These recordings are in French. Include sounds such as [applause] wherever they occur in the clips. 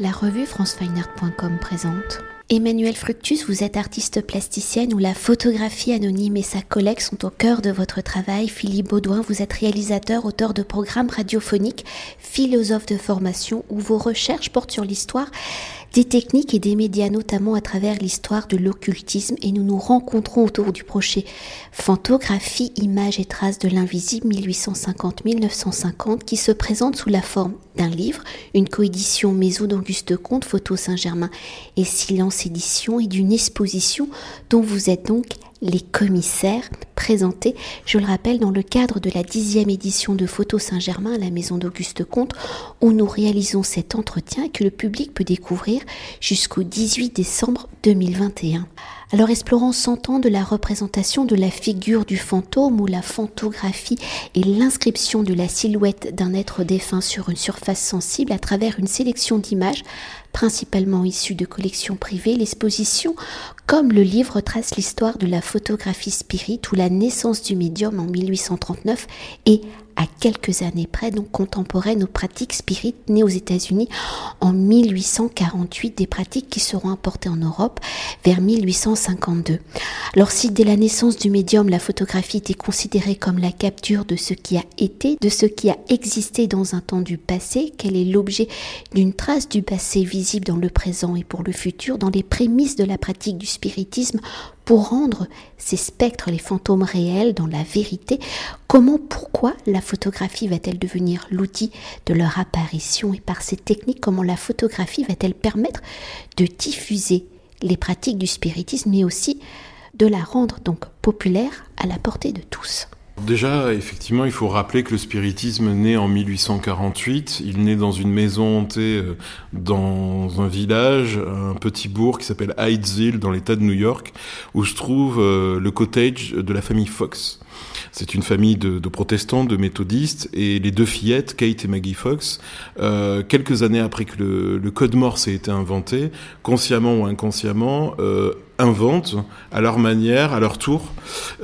La revue francefineart.com présente. Emmanuel Fructus, vous êtes artiste plasticienne où la photographie anonyme et sa collecte sont au cœur de votre travail. Philippe Baudouin, vous êtes réalisateur, auteur de programmes radiophoniques, philosophe de formation où vos recherches portent sur l'histoire des techniques et des médias, notamment à travers l'histoire de l'occultisme, et nous nous rencontrons autour du projet Phantographie, images et traces de l'invisible 1850-1950, qui se présente sous la forme d'un livre, une coédition Maison d'Auguste Comte, Photo Saint-Germain et Silence Édition, et d'une exposition dont vous êtes donc les commissaires présentés, je le rappelle, dans le cadre de la dixième édition de Photo Saint-Germain à la maison d'Auguste Comte, où nous réalisons cet entretien que le public peut découvrir jusqu'au 18 décembre 2021. Alors explorant 100 ans de la représentation de la figure du fantôme ou la phantographie et l'inscription de la silhouette d'un être défunt sur une surface sensible à travers une sélection d'images principalement issues de collections privées, l'exposition comme le livre trace l'histoire de la photographie spirit ou la naissance du médium en 1839 et à quelques années près, donc contemporaines aux pratiques spirites nées aux États-Unis en 1848, des pratiques qui seront importées en Europe vers 1852. Alors si dès la naissance du médium, la photographie était considérée comme la capture de ce qui a été, de ce qui a existé dans un temps du passé, quel est l'objet d'une trace du passé visible dans le présent et pour le futur, dans les prémices de la pratique du spiritisme, pour rendre ces spectres, les fantômes réels, dans la vérité, comment, pourquoi la photographie va-t-elle devenir l'outil de leur apparition et par ces techniques, comment la photographie va-t-elle permettre de diffuser les pratiques du spiritisme, mais aussi de la rendre donc populaire à la portée de tous? Déjà, effectivement, il faut rappeler que le spiritisme naît en 1848. Il naît dans une maison hantée euh, dans un village, un petit bourg qui s'appelle Hydesville dans l'État de New York, où se trouve euh, le cottage de la famille Fox. C'est une famille de, protestants, de méthodistes, et les deux fillettes, Kate et Maggie Fox, euh, quelques années après que le, code Morse ait été inventé, consciemment ou inconsciemment, inventent à leur manière, à leur tour,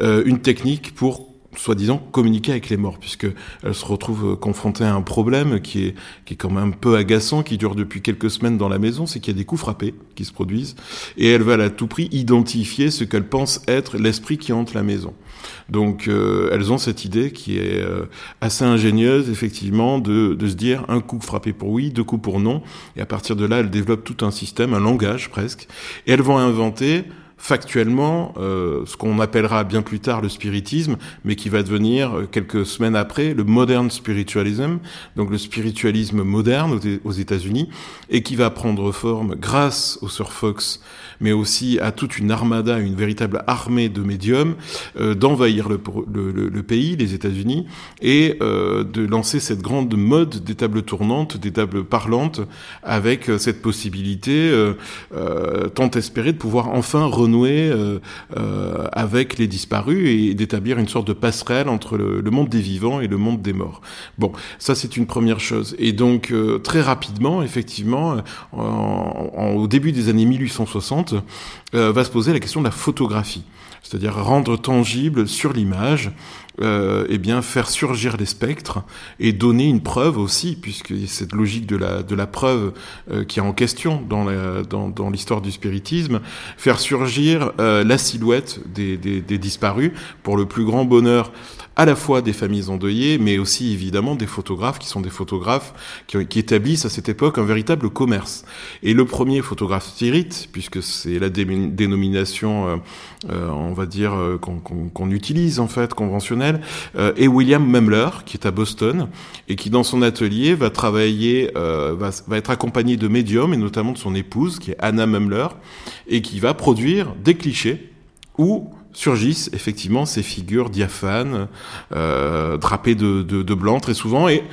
une technique pour soi-disant communiquer avec les morts, puisque elle se retrouve euh, confrontée à un problème qui est qui est quand même un peu agaçant, qui dure depuis quelques semaines dans la maison, c'est qu'il y a des coups frappés qui se produisent, et elle va à tout prix identifier ce qu'elle pense être l'esprit qui hante la maison. Donc euh, elles ont cette idée qui est euh, assez ingénieuse, effectivement, de, de se dire un coup frappé pour oui, deux coups pour non, et à partir de là, elles développent tout un système, un langage presque, et elles vont inventer factuellement euh, ce qu'on appellera bien plus tard le spiritisme, mais qui va devenir euh, quelques semaines après le modern spiritualism, donc le spiritualisme moderne aux États-Unis, et qui va prendre forme grâce au Sir Fox, mais aussi à toute une armada, une véritable armée de médiums, euh, d'envahir le, le, le, pays, les États-Unis, et euh, de lancer cette grande mode des tables tournantes, des tables parlantes, avec euh, cette possibilité tant espérée de pouvoir enfin renouer avec les disparus et d'établir une sorte de passerelle entre le, monde des vivants et le monde des morts. Bon, ça c'est une première chose. Et donc très rapidement, effectivement, au début des années 1860, euh, va se poser la question de la photographie, c'est-à-dire rendre tangible sur l'image, euh, eh bien faire surgir les spectres et donner une preuve aussi, puisque cette logique de la de la preuve euh, qui est en question dans dans, dans l'histoire du spiritisme, faire surgir euh, la silhouette des, des, des disparus pour le plus grand bonheur à la fois des familles endeuillées, mais aussi évidemment des photographes qui sont des photographes qui, qui établissent à cette époque un véritable commerce. Et le premier photographe spirit, puisque c'est la dénomination, euh, euh, on va dire, euh, qu'on utilise en fait, conventionnelle, est William Memler, qui est à Boston, et qui dans son atelier va travailler, va, va être accompagné de médiums, et notamment de son épouse, qui est Anna Memler, et qui va produire des clichés où surgissent effectivement ces figures diaphanes, euh, drapées de, de, de, blanc très souvent, et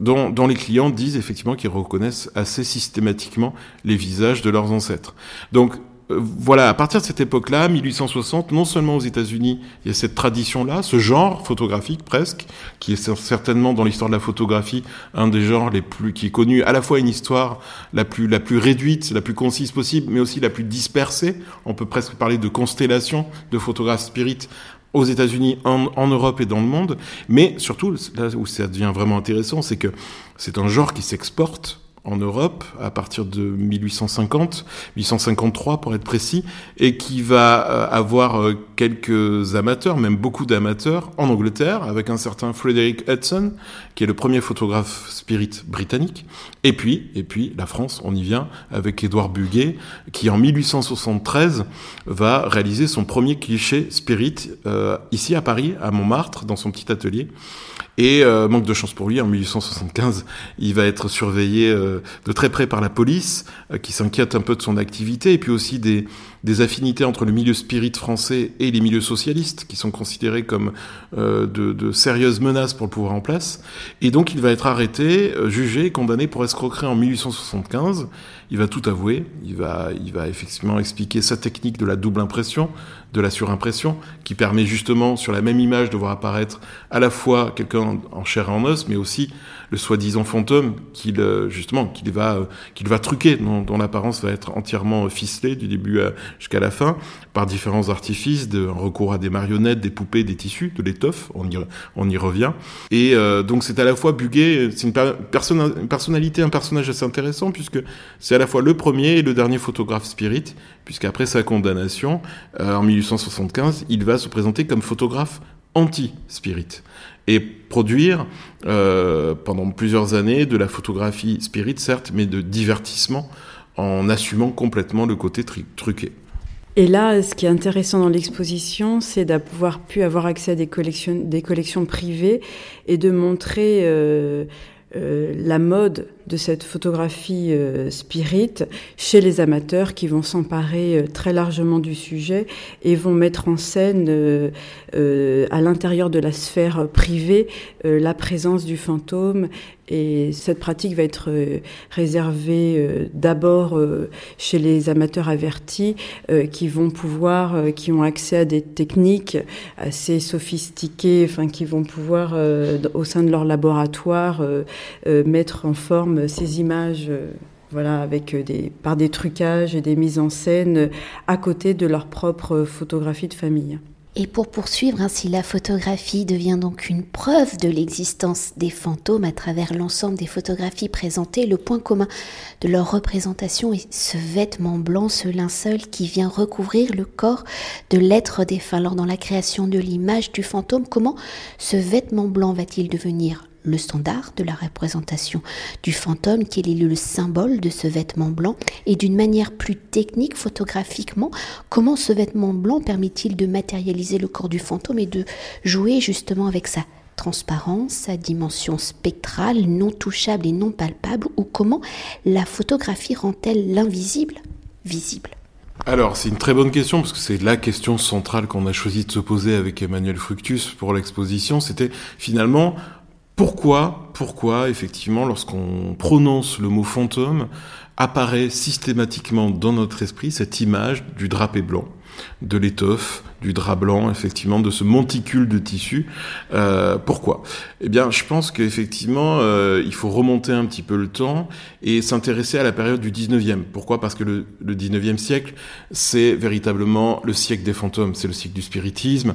dont, dont les clients disent effectivement qu'ils reconnaissent assez systématiquement les visages de leurs ancêtres. Donc euh, voilà, à partir de cette époque-là, 1860, non seulement aux États-Unis, il y a cette tradition-là, ce genre photographique presque, qui est certainement dans l'histoire de la photographie un des genres les plus, qui est connu à la fois une histoire la plus la plus réduite, la plus concise possible, mais aussi la plus dispersée. On peut presque parler de constellation de photographes spirites aux États-Unis, en, en, Europe et dans le monde. Mais surtout, là où ça devient vraiment intéressant, c'est que c'est un genre qui s'exporte en Europe à partir de 1850, 1853 pour être précis, et qui va euh, avoir euh, quelques amateurs, même beaucoup d'amateurs, en Angleterre, avec un certain Frederick Hudson, qui est le premier photographe spirit britannique, et puis, et puis la France, on y vient, avec Édouard Buguet, qui en 1873 va réaliser son premier cliché spirit euh, ici à Paris, à Montmartre, dans son petit atelier. Et manque de chance pour lui, en 1875, il va être surveillé de très près par la police, euh, qui s'inquiète un peu de son activité, et puis aussi des, des affinités entre le milieu spirit français et les milieux socialistes, qui sont considérés comme de, de, sérieuses menaces pour le pouvoir en place. Et donc il va être arrêté, jugé, condamné pour escroquerie en 1875. Il va tout avouer, il va, il va effectivement expliquer sa technique de la double impression, de la surimpression, qui permet justement sur la même image de voir apparaître à la fois quelqu'un en chair et en os, mais aussi le soi-disant fantôme qu'il euh, justement qu'il va euh, qu'il va truquer, dont, l'apparence va être entièrement ficelée du début jusqu'à la fin par différents artifices, de recours à des marionnettes, des poupées, des tissus, de l'étoffe. On y revient. Et euh, donc c'est à la fois Buguet, c'est une, personnalité, un personnage assez intéressant puisque c'est à la fois le premier et le dernier photographe spirit, puisqu'après sa condamnation 1875, il va se présenter comme photographe anti-spirit et produire euh, pendant plusieurs années de la photographie spirit, certes, mais de divertissement en assumant complètement le côté truqué. Et là, ce qui est intéressant dans l'exposition, c'est d'avoir pu avoir accès à des collections, des collections privées et de montrer euh, euh, la mode de cette photographie euh, spirit chez les amateurs qui vont s'emparer euh, très largement du sujet et vont mettre en scène euh, à l'intérieur de la sphère privée la présence du fantôme. Et cette pratique va être réservée d'abord chez les amateurs avertis qui vont pouvoir, qui ont accès à des techniques assez sophistiquées, enfin qui vont pouvoir au sein de leur laboratoire mettre en forme euh, ces images euh, voilà, avec euh, des, par des trucages et des mises en scène à côté de leur propre photographie de famille. Et pour poursuivre ainsi, la photographie devient donc une preuve de l'existence des fantômes à travers l'ensemble des photographies présentées. Le point commun de leur représentation est ce vêtement blanc, ce linceul qui vient recouvrir le corps de l'être défunt. Alors dans la création de l'image du fantôme, comment ce vêtement blanc va-t-il devenir le standard de la représentation du fantôme, quel est le symbole de ce vêtement blanc, et d'une manière plus technique, photographiquement, comment ce vêtement blanc permet-il de matérialiser le corps du fantôme et de jouer justement avec sa transparence, sa dimension spectrale, non touchable et non palpable, ou comment la photographie rend-elle l'invisible visible? Alors, c'est une très bonne question, parce que c'est la question centrale qu'on a choisi de se poser avec Emmanuel Fructus pour l'exposition. C'était finalement, pourquoi, pourquoi, effectivement, lorsqu'on prononce le mot fantôme, apparaît systématiquement dans notre esprit cette image du drapé blanc, de l'étoffe, du drap blanc, effectivement, de ce monticule de tissu. Euh, pourquoi? Eh bien, je pense qu'effectivement, euh, il faut remonter un petit peu le temps et s'intéresser à la période du 19e. Pourquoi? Parce que le, le 19e siècle, c'est véritablement le siècle des fantômes, c'est le siècle du spiritisme,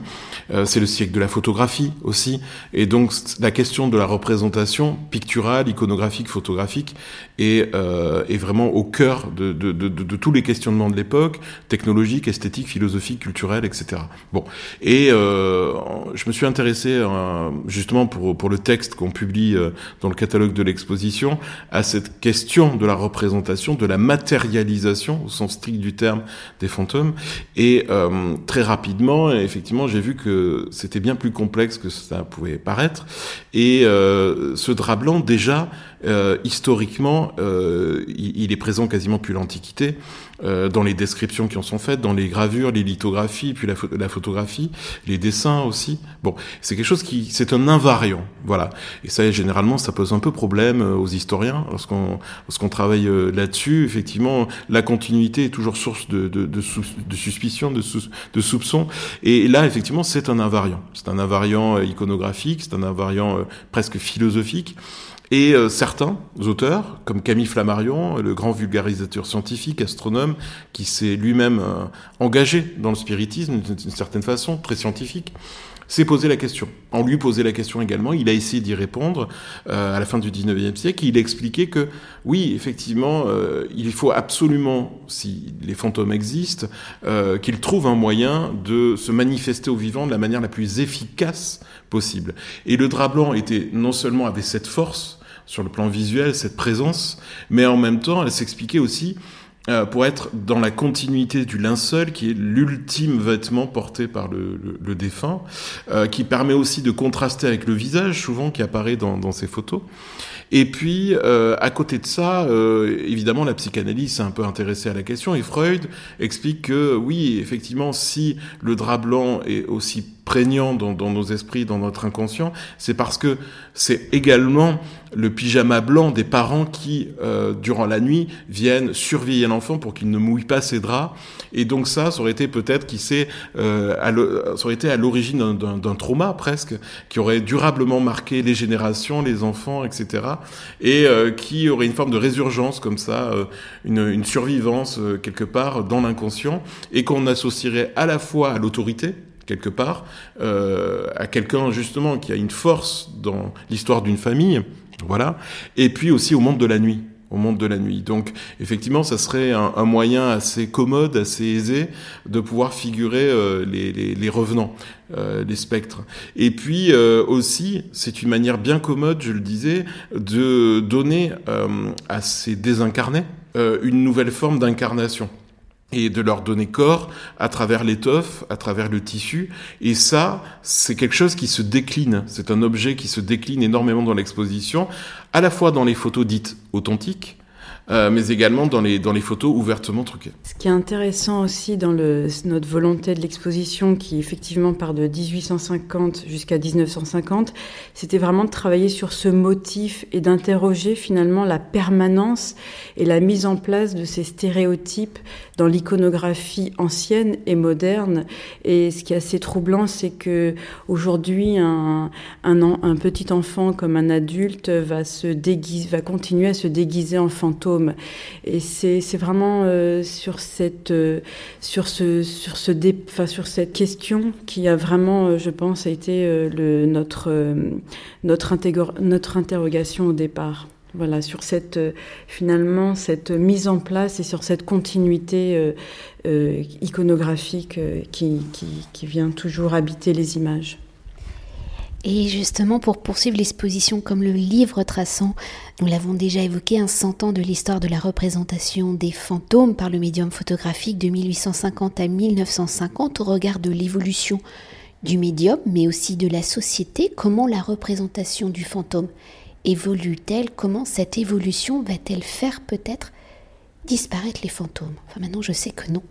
euh, c'est le siècle de la photographie aussi. Et donc, la question de la représentation picturale, iconographique, photographique est, euh, vraiment au cœur de, de, tous les questionnements de l'époque, technologiques, esthétiques, philosophiques, culturelles, etc. Bon, et euh, je me suis intéressé euh, justement pour pour le texte qu'on publie euh, dans le catalogue de l'exposition à cette question de la représentation, de la matérialisation au sens strict du terme des fantômes. Et très rapidement, effectivement, j'ai vu que c'était bien plus complexe que ça pouvait paraître. Et ce drap blanc, déjà historiquement, il, il, est présent quasiment depuis l'Antiquité. Euh, dans les descriptions qui en sont faites, dans les gravures, les lithographies, puis la, photographie, les dessins aussi. Bon, c'est quelque chose qui, c'est un invariant, voilà. Et ça, généralement, ça pose un peu problème euh, aux historiens lorsqu'on lorsqu'on travaille euh, là-dessus. Effectivement, la continuité est toujours source de de, de, suspicion, de, sou, de soupçon. Et là, effectivement, c'est un invariant. C'est un invariant iconographique, c'est un invariant presque philosophique. Et euh, certains auteurs, comme Camille Flammarion, le grand vulgarisateur scientifique, astronome, qui s'est lui-même euh, engagé dans le spiritisme d'une certaine façon, très scientifique, s'est posé la question. On lui posait la question également, il a essayé d'y répondre euh, à la fin du 19e siècle, il expliquait que oui, effectivement, euh, il faut absolument, si les fantômes existent, euh, qu'ils trouvent un moyen de se manifester au vivant de la manière la plus efficace possible. Et le drap blanc était non seulement avait cette force sur le plan visuel, cette présence, mais en même temps, elle s'expliquait aussi euh, pour être dans la continuité du linceul, qui est l'ultime vêtement porté par le, le, défunt, euh, qui permet aussi de contraster avec le visage, souvent qui apparaît dans, dans ces photos. Et puis, euh, à côté de ça, euh, évidemment, la psychanalyse s'est un peu intéressée à la question, et Freud explique que oui, effectivement, si le drap blanc est aussi prégnant dans, dans, nos esprits, dans notre inconscient, c'est parce que c'est également le pyjama blanc des parents qui, euh, durant la nuit, viennent surveiller l'enfant pour qu'il ne mouille pas ses draps. Et donc ça, ça aurait été peut-être qui sait, euh, ça aurait été à l'origine d'un trauma presque, qui aurait durablement marqué les générations, les enfants, etc. Et euh, qui aurait une forme de résurgence comme ça, euh, une, une, survivance euh, quelque part dans l'inconscient, et qu'on associerait à la fois à l'autorité, quelque part, euh, à quelqu'un justement qui a une force dans l'histoire d'une famille, voilà, et puis aussi au monde de la nuit au monde de la nuit. Donc effectivement, ça serait un, moyen assez commode, assez aisé de pouvoir figurer euh, les, les, les, revenants, euh, les spectres. Et puis euh, aussi, c'est une manière bien commode, je le disais, de donner à ces désincarnés une nouvelle forme d'incarnation et de leur donner corps à travers l'étoffe, à travers le tissu. Et ça, c'est quelque chose qui se décline. C'est un objet qui se décline énormément dans l'exposition, à la fois dans les photos dites authentiques, euh, mais également dans les, dans les photos ouvertement truquées. Ce qui est intéressant aussi dans notre volonté de l'exposition, qui effectivement part de 1850 jusqu'à 1950, c'était vraiment de travailler sur ce motif et d'interroger finalement la permanence et la mise en place de ces stéréotypes dans l'iconographie ancienne et moderne. Et ce qui est assez troublant, c'est que aujourd'hui, un, un, un petit enfant comme un adulte va se déguiser, va continuer à se déguiser en fantôme et c'est vraiment euh, sur cette euh, sur ce sur ce dé, sur cette question qui a vraiment, euh, je pense, a été le, notre notre notre interrogation au départ. Voilà, sur cette finalement cette mise en place et sur cette continuité iconographique qui vient toujours habiter les images. Et justement, pour poursuivre l'exposition comme le livre traçant, nous l'avons déjà évoqué, un cent ans de l'histoire de la représentation des fantômes par le médium photographique de 1850 à 1950 au regard de l'évolution du médium, mais aussi de la société, comment la représentation du fantôme évolue-t-elle, comment cette évolution va-t-elle faire peut-être disparaître les fantômes? Enfin maintenant je sais que non.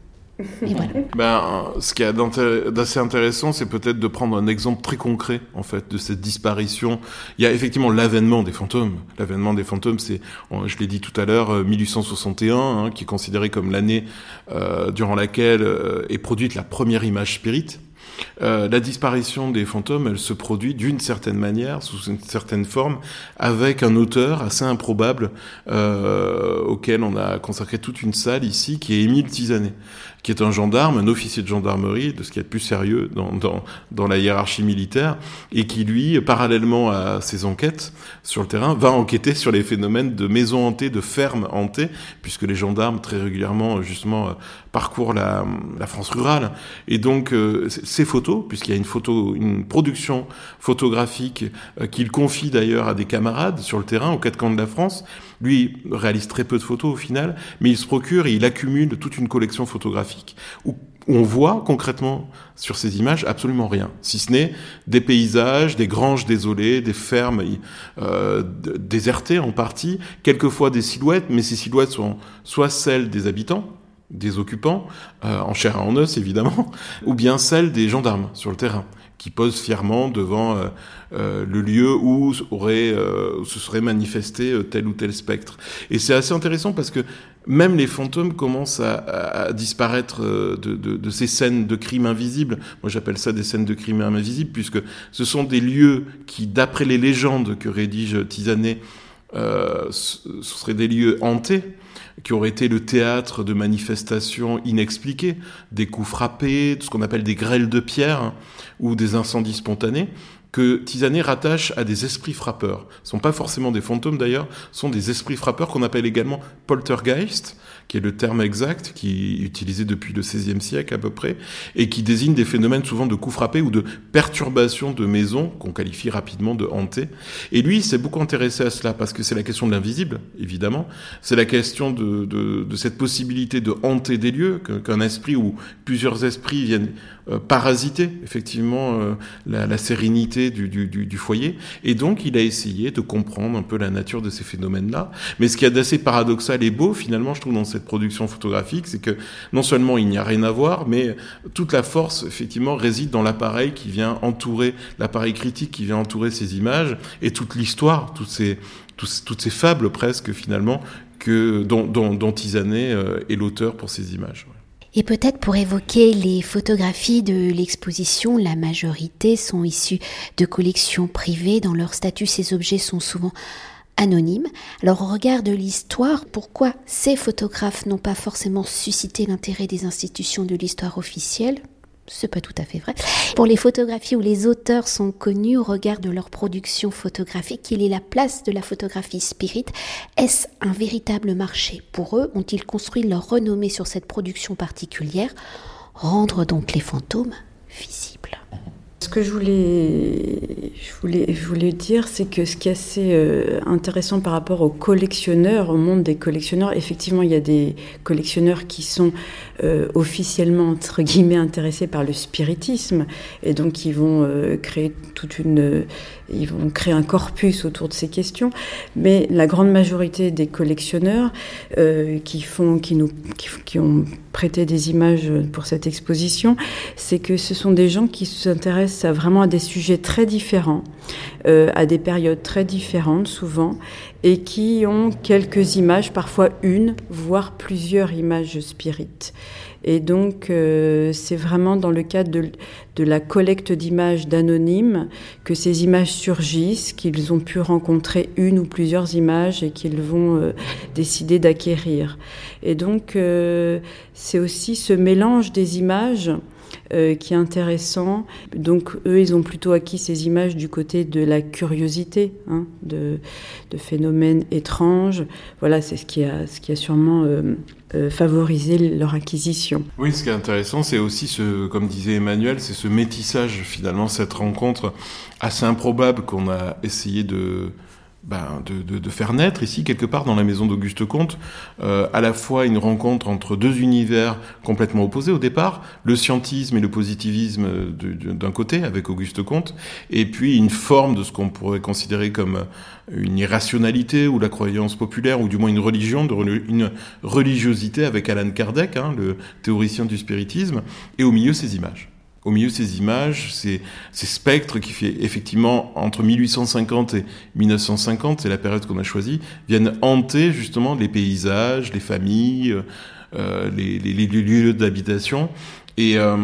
[laughs] Ben, ce qui est d'assez intéressant, c'est peut-être de prendre un exemple très concret, en fait, de cette disparition. Il y a effectivement l'avènement des fantômes. L'avènement des fantômes, c'est, je l'ai dit tout à l'heure, 1861, hein, qui est considéré comme l'année euh, durant laquelle euh, est produite la première image spirit. Euh, la disparition des fantômes, elle se produit d'une certaine manière, sous une certaine forme, avec un auteur assez improbable euh, auquel on a consacré toute une salle ici, qui est Émile Tisanet qui est un gendarme, un officier de gendarmerie, de ce qui est plus sérieux dans, dans, dans la hiérarchie militaire, et qui, lui, parallèlement à ses enquêtes sur le terrain, va enquêter sur les phénomènes de maisons hantées, de fermes hantées, puisque les gendarmes, très régulièrement, justement, parcourent la, la France rurale. Et donc, euh, ces photos, puisqu'il y a une photo, une production photographique euh, qu'il confie d'ailleurs à des camarades sur le terrain, aux quatre camps de la France, lui réalise très peu de photos au final, mais il se procure et il accumule toute une collection photographique où on voit concrètement sur ces images absolument rien, si ce n'est des paysages, des granges désolées, des fermes euh, désertées en partie, quelquefois des silhouettes, mais ces silhouettes sont soit celles des habitants, des occupants, euh, en chair et en os évidemment, [laughs] ou bien celles des gendarmes sur le terrain qui posent fièrement devant euh, euh, le lieu où aurait euh, se serait manifesté euh, tel ou tel spectre. Et c'est assez intéressant parce que même les fantômes commencent à, à disparaître de, de, de, ces scènes de crimes invisibles. Moi, j'appelle ça des scènes de crimes invisibles puisque ce sont des lieux qui, d'après les légendes que rédige Tisanet, euh, ce seraient des lieux hantés qui auraient été le théâtre de manifestations inexpliquées, des coups frappés, ce qu'on appelle des grêles de pierre ou des incendies spontanés que Tisanet rattache à des esprits frappeurs. Ce sont pas forcément des fantômes d'ailleurs, sont des esprits frappeurs qu'on appelle également poltergeist, qui est le terme exact, qui est utilisé depuis le XVIe siècle à peu près, et qui désigne des phénomènes souvent de coups frappés ou de perturbations de maisons, qu'on qualifie rapidement de hantées. Et lui, il s'est beaucoup intéressé à cela, parce que c'est la question de l'invisible, évidemment. C'est la question de, de, de, cette possibilité de hanter des lieux, qu'un esprit ou plusieurs esprits viennent euh, parasiter effectivement euh, la, la, sérénité du, du, du, foyer. Et donc, il a essayé de comprendre un peu la nature de ces phénomènes-là. Mais ce qui est d'assez paradoxal et beau, finalement, je trouve, dans cette production photographique, c'est que non seulement il n'y a rien à voir, mais toute la force, effectivement, réside dans l'appareil qui vient entourer, l'appareil critique qui vient entourer ces images, et toute l'histoire, toutes ces, toutes ces fables presque, finalement, que, dont, dont, dont Tisanet euh, est l'auteur pour ces images. Et peut-être pour évoquer les photographies de l'exposition, la majorité sont issues de collections privées. Dans leur statut, ces objets sont souvent anonymes. Alors au regard de l'histoire, pourquoi ces photographes n'ont pas forcément suscité l'intérêt des institutions de l'histoire officielle? C'est pas tout à fait vrai. Pour les photographies où les auteurs sont connus au regard de leur production photographique, quelle est la place de la photographie spirit Est-ce un véritable marché pour eux? Ont-ils construit leur renommée sur cette production particulière? Rendre donc les fantômes visibles. Ce que je voulais, dire, c'est que ce qui est assez euh, intéressant par rapport aux collectionneurs, au monde des collectionneurs, effectivement, il y a des collectionneurs qui sont euh, officiellement, entre guillemets, intéressés par le spiritisme, et donc ils vont euh, créer toute une ils vont créer un corpus autour de ces questions, mais la grande majorité des collectionneurs qui, font, qui, nous, qui, ont prêté des images pour cette exposition, c'est que ce sont des gens qui s'intéressent vraiment à des sujets très différents, euh, à des périodes très différentes souvent, et qui ont quelques images, parfois une, voire plusieurs images spirites. Et donc, euh, c'est vraiment dans le cadre de, la collecte d'images d'anonymes que ces images surgissent, qu'ils ont pu rencontrer une ou plusieurs images et qu'ils vont euh, décider d'acquérir. Et donc, c'est aussi ce mélange des images euh, qui est intéressant. Donc eux, ils ont plutôt acquis ces images du côté de la curiosité, hein, de, phénomènes étranges. Voilà, c'est ce qui a, ce qui a sûrement euh, euh, favorisé leur acquisition. Oui, ce qui est intéressant, c'est aussi ce, comme disait Emmanuel, c'est ce métissage finalement, cette rencontre assez improbable qu'on a essayé de ben, de, de, de, faire naître ici, quelque part, dans la maison d'Auguste Comte, euh, à la fois une rencontre entre deux univers complètement opposés au départ, le scientisme et le positivisme d'un côté, avec Auguste Comte, et puis une forme de ce qu'on pourrait considérer comme une irrationalité ou la croyance populaire, ou du moins une religion, une religiosité avec Alan Kardec, hein, le théoricien du spiritisme, et au milieu ces images au milieu de ces images, ces, spectres qui fait effectivement entre 1850 et 1950, c'est la période qu'on a choisie, viennent hanter justement les paysages, les familles, euh, les, les, les, lieux d'habitation et euh,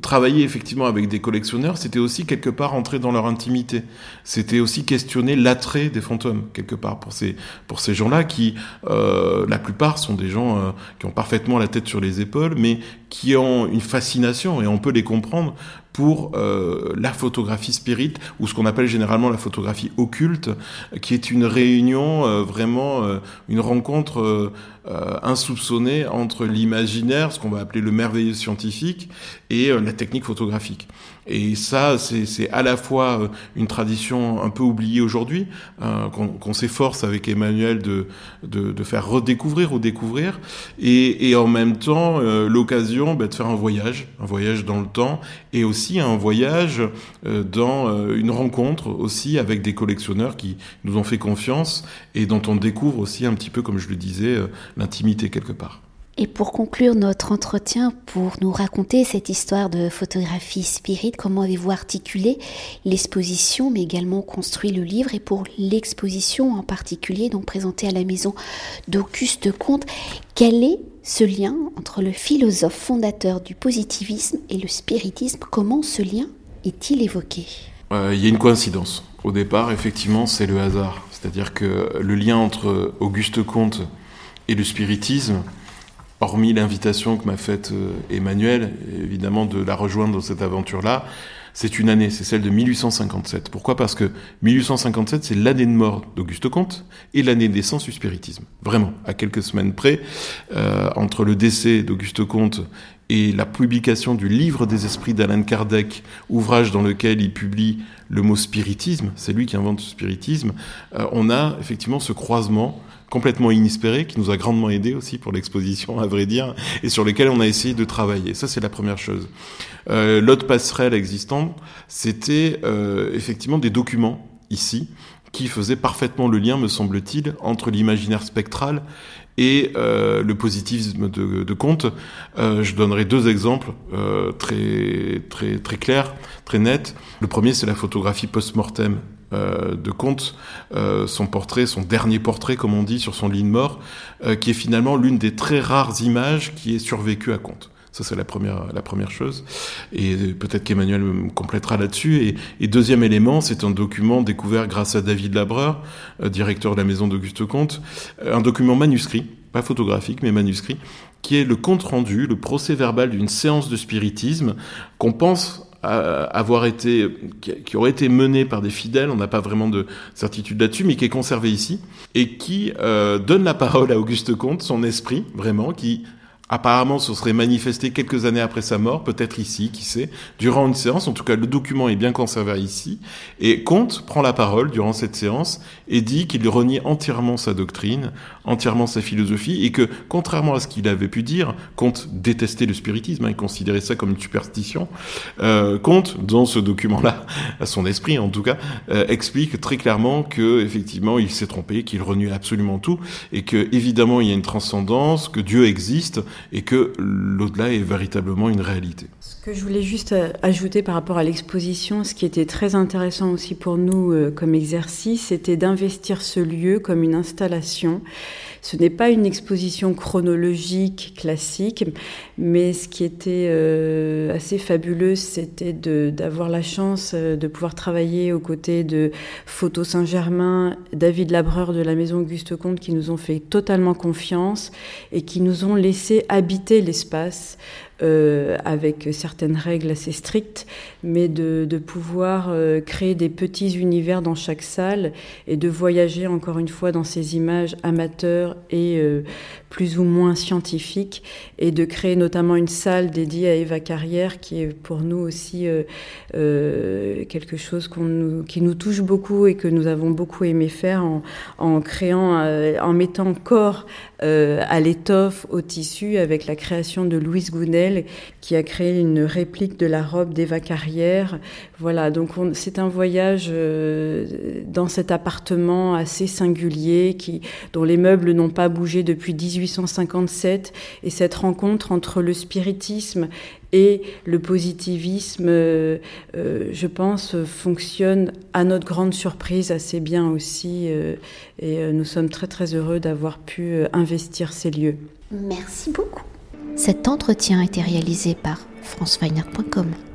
travailler effectivement avec des collectionneurs, c'était aussi quelque part entrer dans leur intimité. C'était aussi questionner l'attrait des fantômes quelque part pour ces pour ces gens-là qui, euh, la plupart, sont des gens euh, qui ont parfaitement la tête sur les épaules, mais qui ont une fascination et on peut les comprendre pour euh, la photographie spirit, ou ce qu'on appelle généralement la photographie occulte, qui est une réunion, euh, vraiment euh, une rencontre insoupçonnée entre l'imaginaire, ce qu'on va appeler le merveilleux scientifique, et la technique photographique. Et ça, c'est à la fois euh, une tradition un peu oubliée aujourd'hui, euh, qu'on s'efforce avec Emmanuel de, de, de, faire redécouvrir ou découvrir, et, et en même temps euh, l'occasion bah, de faire un voyage, un voyage dans le temps, et aussi un voyage dans une rencontre aussi avec des collectionneurs qui nous ont fait confiance et dont on découvre aussi un petit peu, comme je le disais, l'intimité quelque part. Et pour conclure notre entretien, pour nous raconter cette histoire de photographie spirit, comment avez-vous articulé l'exposition, mais également construit le livre, et pour l'exposition en particulier, donc présentée à la maison d'Auguste Comte, quel est ce lien entre le philosophe fondateur du positivisme et le spiritisme? Comment ce lien est-il évoqué? Euh, Il y a une coïncidence. Au départ, effectivement, c'est le hasard. C'est-à-dire que le lien entre Auguste Comte et le spiritisme, hormis l'invitation que m'a faite euh, Emmanuel, évidemment, de la rejoindre dans cette aventure-là, c'est une année, c'est celle de 1857. Pourquoi? Parce que 1857, c'est l'année de mort d'Auguste Comte et l'année de naissance du spiritisme. Vraiment, à quelques semaines près, euh, entre le décès d'Auguste Comte et la publication du Livre des esprits d'Alan Kardec, ouvrage dans lequel il publie le mot spiritisme, c'est lui qui invente le spiritisme, euh, on a effectivement ce croisement complètement inespéré qui nous a grandement aidé aussi pour l'exposition, à vrai dire, et sur lequel on a essayé de travailler. Ça, c'est la première chose. Euh, L'autre passerelle existante, c'était euh, effectivement des documents ici qui faisaient parfaitement le lien, me semble-t-il, entre l'imaginaire spectral et euh, le positivisme de, de Comte. Euh, je donnerai deux exemples euh, très très très clairs, très nets. Le premier, c'est la photographie post-mortem euh, de Comte, euh, son portrait, son dernier portrait, comme on dit, sur son lit de mort, euh, qui est finalement l'une des très rares images qui est survécue à Comte. Ça, c'est la première, la première chose. Et peut-être qu'Emmanuel me complétera là-dessus. Et, et, deuxième élément, c'est un document découvert grâce à David Labreur, euh, directeur de la maison d'Auguste Comte, euh, un document manuscrit, pas photographique, mais manuscrit, qui est le compte rendu, le procès verbal d'une séance de spiritisme qu'on pense avoir été, qui aurait été menée par des fidèles, on n'a pas vraiment de certitude là-dessus, mais qui est conservé ici, et qui euh, donne la parole à Auguste Comte, son esprit, vraiment, qui Apparemment, ce serait manifesté quelques années après sa mort, peut-être ici, qui sait, durant une séance. En tout cas, le document est bien conservé ici. Et Comte prend la parole durant cette séance et dit qu'il renie entièrement sa doctrine, entièrement sa philosophie, et que, contrairement à ce qu'il avait pu dire, Comte détestait le spiritisme, hein, il considérait ça comme une superstition. Euh, Comte, dans ce document-là, à son esprit en tout cas, euh, explique très clairement que, effectivement, il s'est trompé, qu'il renie absolument tout, et que, évidemment, il y a une transcendance, que Dieu existe, et que l'au-delà est véritablement une réalité. Ce que je voulais juste euh, ajouter par rapport à l'exposition, ce qui était très intéressant aussi pour nous euh, comme exercice, c'était d'investir ce lieu comme une installation. Ce n'est pas une exposition chronologique classique, mais ce qui était euh, assez fabuleux, c'était d'avoir la chance de pouvoir travailler aux côtés de Photo Saint-Germain, David Labreur de la Maison Auguste Comte, qui nous ont fait totalement confiance et qui nous ont laissé habiter l'espace euh, avec certaines règles assez strictes, mais de, pouvoir euh, créer des petits univers dans chaque salle et de voyager encore une fois dans ces images amateurs et euh, plus ou moins scientifiques et de créer notamment une salle dédiée à Eva Carrière qui est pour nous aussi quelque chose qui nous touche beaucoup et que nous avons beaucoup aimé faire en, en créant, euh, en mettant corps euh, à l'étoffe, au tissu, avec la création de Louise Gounel, qui a créé une réplique de la robe d'Eva Carrière. Voilà, donc c'est un voyage euh, dans cet appartement assez singulier, qui, dont les meubles n'ont pas bougé depuis 1857, et cette rencontre entre le spiritisme et le positivisme, euh, euh, je pense, fonctionne à notre grande surprise assez bien aussi. Euh, et nous sommes très très heureux d'avoir pu investir ces lieux. Merci beaucoup. Cet entretien a été réalisé par franceweiner.com.